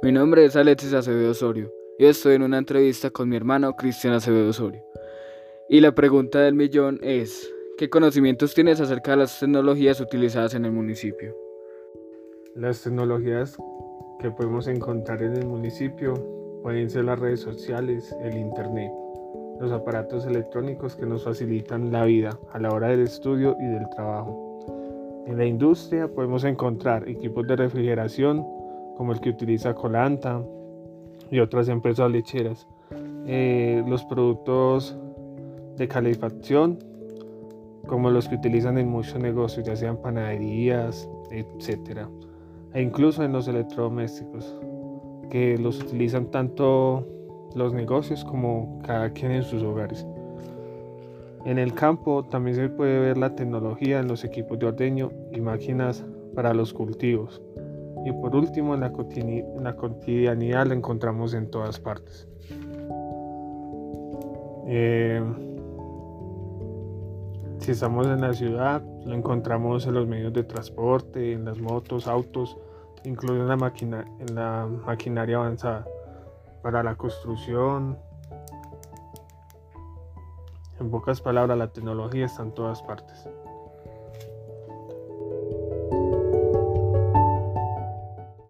Mi nombre es Alexis Acevedo Osorio y estoy en una entrevista con mi hermano Cristian Acevedo Osorio. Y la pregunta del millón es, ¿qué conocimientos tienes acerca de las tecnologías utilizadas en el municipio? Las tecnologías que podemos encontrar en el municipio pueden ser las redes sociales, el Internet, los aparatos electrónicos que nos facilitan la vida a la hora del estudio y del trabajo. En la industria podemos encontrar equipos de refrigeración, como el que utiliza Colanta y otras empresas lecheras. Eh, los productos de calefacción, como los que utilizan en muchos negocios, ya sean panaderías, etc. E incluso en los electrodomésticos, que los utilizan tanto los negocios como cada quien en sus hogares. En el campo también se puede ver la tecnología en los equipos de ordeño y máquinas para los cultivos. Y por último, en la, cotidianidad la encontramos en todas partes. Eh, si estamos en la ciudad, lo encontramos en los medios de transporte, en las motos, autos, incluso en la, en la maquinaria avanzada para la construcción. En pocas palabras, la tecnología está en todas partes.